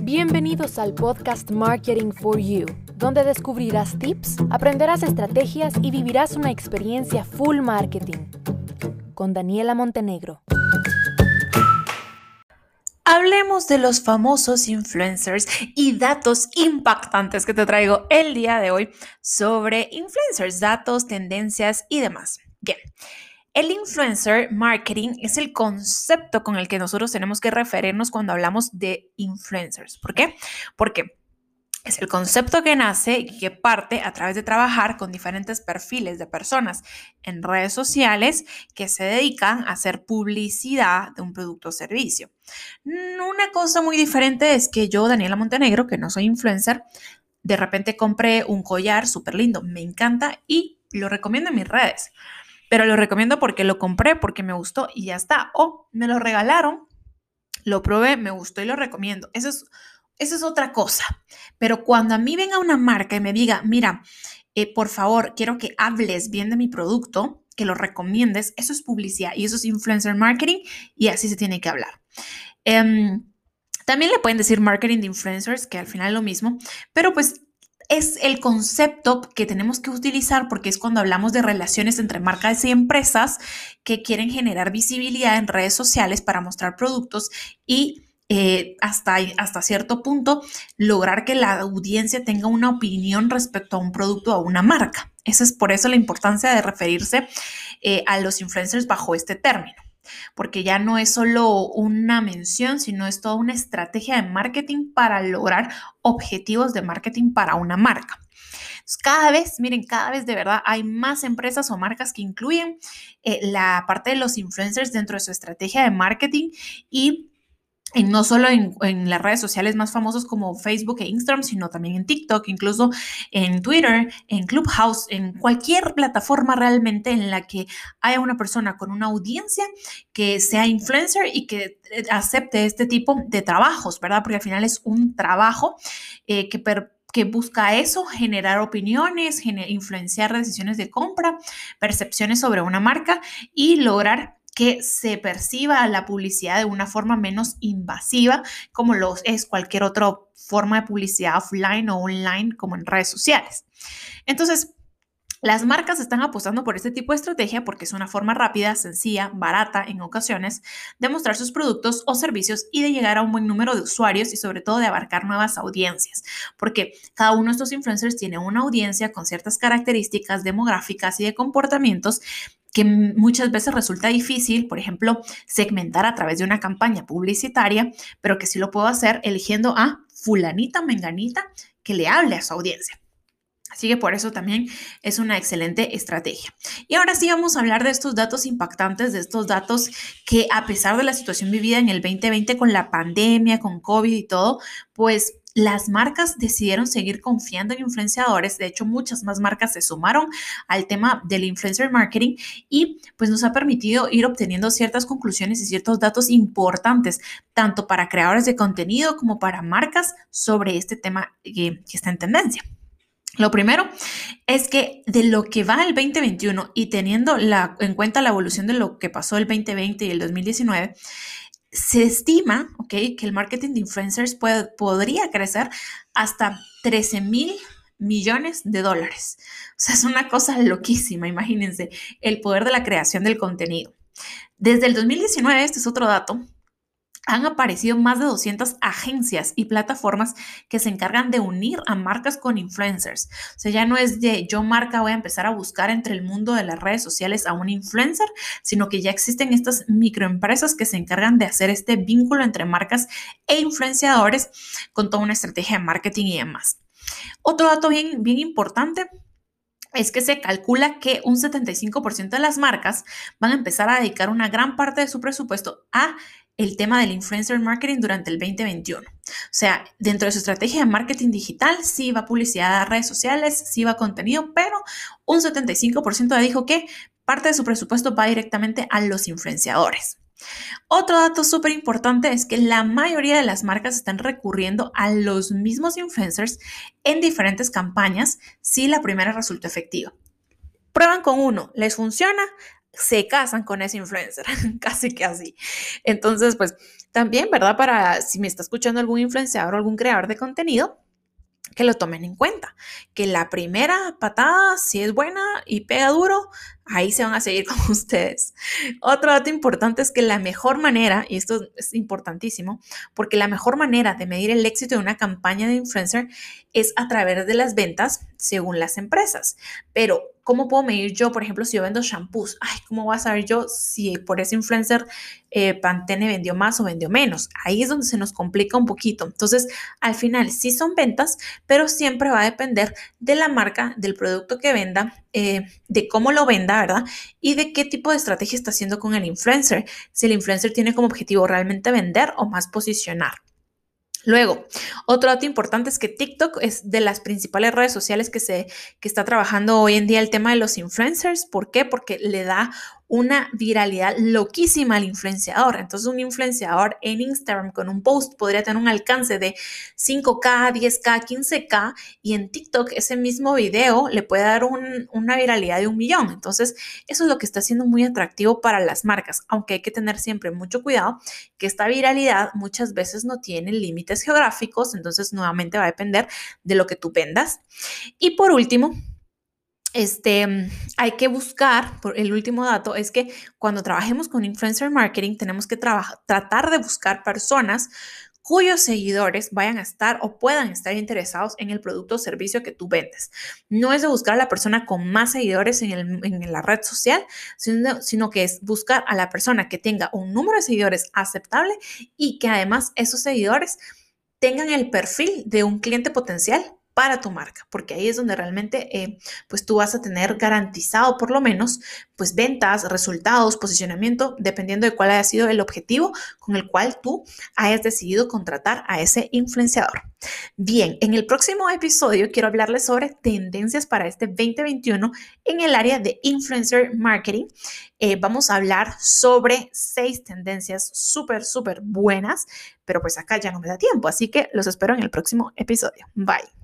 Bienvenidos al podcast Marketing for You, donde descubrirás tips, aprenderás estrategias y vivirás una experiencia full marketing. Con Daniela Montenegro. Hablemos de los famosos influencers y datos impactantes que te traigo el día de hoy sobre influencers, datos, tendencias y demás. Bien. El influencer marketing es el concepto con el que nosotros tenemos que referirnos cuando hablamos de influencers. ¿Por qué? Porque es el concepto que nace y que parte a través de trabajar con diferentes perfiles de personas en redes sociales que se dedican a hacer publicidad de un producto o servicio. Una cosa muy diferente es que yo, Daniela Montenegro, que no soy influencer, de repente compré un collar súper lindo, me encanta y lo recomiendo en mis redes pero lo recomiendo porque lo compré, porque me gustó y ya está. O me lo regalaron, lo probé, me gustó y lo recomiendo. Eso es, eso es otra cosa. Pero cuando a mí venga una marca y me diga, mira, eh, por favor, quiero que hables bien de mi producto, que lo recomiendes, eso es publicidad y eso es influencer marketing y así se tiene que hablar. Em, también le pueden decir marketing de influencers, que al final es lo mismo, pero pues es el concepto que tenemos que utilizar porque es cuando hablamos de relaciones entre marcas y empresas que quieren generar visibilidad en redes sociales para mostrar productos y eh, hasta, hasta cierto punto lograr que la audiencia tenga una opinión respecto a un producto o a una marca. Esa es por eso la importancia de referirse eh, a los influencers bajo este término porque ya no es solo una mención, sino es toda una estrategia de marketing para lograr objetivos de marketing para una marca. cada vez, miren, cada vez de verdad hay más empresas o marcas que incluyen eh, la parte de los influencers dentro de su estrategia de marketing y no solo en, las redes sociales más famosas como Facebook e Instagram, sino también en TikTok, incluso en Twitter, en Clubhouse, en cualquier plataforma realmente en la que haya una persona con una audiencia que sea influencer y que eh, acepte este tipo de trabajos, ¿verdad? Porque al final es un trabajo eh, que busca eso, generar opiniones, influenciar decisiones de compra, percepciones sobre una marca y lograr que se perciba la publicidad de una forma menos invasiva, como lo es cualquier otra forma de publicidad offline o online, como en redes sociales. Entonces, las marcas están apostando por este tipo de estrategia porque es una forma rápida, sencilla, barata en ocasiones de mostrar sus productos o servicios y de llegar a un buen número de usuarios y sobre todo de abarcar nuevas audiencias, porque cada uno de estos influencers tiene una audiencia con ciertas características demográficas y de comportamientos que muchas veces resulta difícil, por ejemplo, segmentar a través de una campaña publicitaria, pero que sí lo puedo hacer eligiendo a fulanita, menganita, que le hable a su audiencia. Así que por eso también es una excelente estrategia. Y ahora sí vamos a hablar de estos datos impactantes, de estos datos que a pesar de la situación vivida en el 2020 con la pandemia, con COVID y todo, pues las marcas decidieron seguir confiando en influenciadores. De hecho, muchas más marcas se sumaron al tema del influencer marketing y pues nos ha permitido ir obteniendo ciertas conclusiones y ciertos datos importantes, tanto para creadores de contenido como para marcas sobre este tema que, está en tendencia. Lo primero es que de lo que va el 2021 y teniendo en cuenta la evolución de lo que pasó el 2020 y el 2019, se estima, ¿ok? Que el marketing de influencers podría crecer hasta 13 mil millones de dólares. O sea, es una cosa loquísima, imagínense, el poder de la creación del contenido. Desde el 2019, este es otro dato, han aparecido más de 200 agencias y plataformas que se encargan de unir a marcas con influencers. O sea, ya no es de yo marca voy a empezar a buscar entre el mundo de las redes sociales a un influencer, sino que ya existen estas microempresas que se encargan de hacer este vínculo entre marcas e influenciadores con toda una estrategia de marketing y demás. Otro dato bien, bien importante es que se calcula que un 75% de las marcas van a empezar a dedicar una gran parte de su presupuesto a el tema del influencer marketing durante el 2021. O sea, dentro de su estrategia de marketing digital, sí va publicidad a redes sociales, sí va contenido, pero un 75% dijo que parte de su presupuesto va directamente a los influenciadores. Otro dato súper importante es que la mayoría de las marcas están recurriendo a los mismos influencers en diferentes campañas si la primera resultó efectiva. Prueban con uno, les funciona, se casan con ese influencer, casi que así. Entonces, pues También, ¿verdad? Para si me está escuchando algún influenciador o algún creador de contenido, que lo tomen en cuenta, que la primera patada, si es buena y pega duro, ahí se van a seguir con ustedes. Otro dato importante es que la mejor manera, y esto es importantísimo, porque la mejor manera de medir el éxito de una campaña de influencer es a través de las ventas según las empresas. Pero ¿Cómo puedo medir yo, por ejemplo, si yo vendo shampoos? Ay, ¿cómo voy a saber yo si por ese influencer eh, Pantene vendió más o vendió menos? Ahí es donde se nos complica un poquito. Entonces, al final sí son ventas, pero siempre va a depender de la marca, del producto que venda, eh, de cómo lo venda, ¿verdad? Y de qué tipo de estrategia está haciendo con el influencer. Si el influencer tiene como objetivo realmente vender o más posicionar. Luego, otro dato importante es que TikTok es de las principales redes sociales que se que está trabajando hoy en día el tema de los influencers. ¿Por qué? Porque le da una viralidad loquísima al influenciador. Entonces un influenciador en Instagram con un post podría tener un alcance de 5K, 10K, 15K y en TikTok ese mismo video le puede dar una viralidad de un millón. Entonces eso es lo que está siendo muy atractivo para las marcas, aunque hay que tener siempre mucho cuidado que esta viralidad muchas veces no tiene límites geográficos, entonces nuevamente va a depender de lo que tú vendas. Y por último, este, hay que buscar, por el último dato es que cuando trabajemos con influencer marketing tenemos que tratar de buscar personas cuyos seguidores vayan a estar o puedan estar interesados en el producto o servicio que tú vendes. No es de buscar a la persona con más seguidores en, en la red social, sino, sino que es buscar a la persona que tenga un número de seguidores aceptable y que además esos seguidores tengan el perfil de un cliente potencial para tu marca, porque ahí es donde realmente eh, pues tú vas a tener garantizado por lo menos pues ventas, resultados, posicionamiento, dependiendo de cuál haya sido el objetivo con el cual tú hayas decidido contratar a ese influenciador. Bien, en el próximo episodio quiero hablarles sobre tendencias para este 2021 en el área de influencer marketing. Eh, vamos a hablar sobre seis tendencias súper, súper buenas, pero pues acá ya no me da tiempo, así que los espero en el próximo episodio. Bye.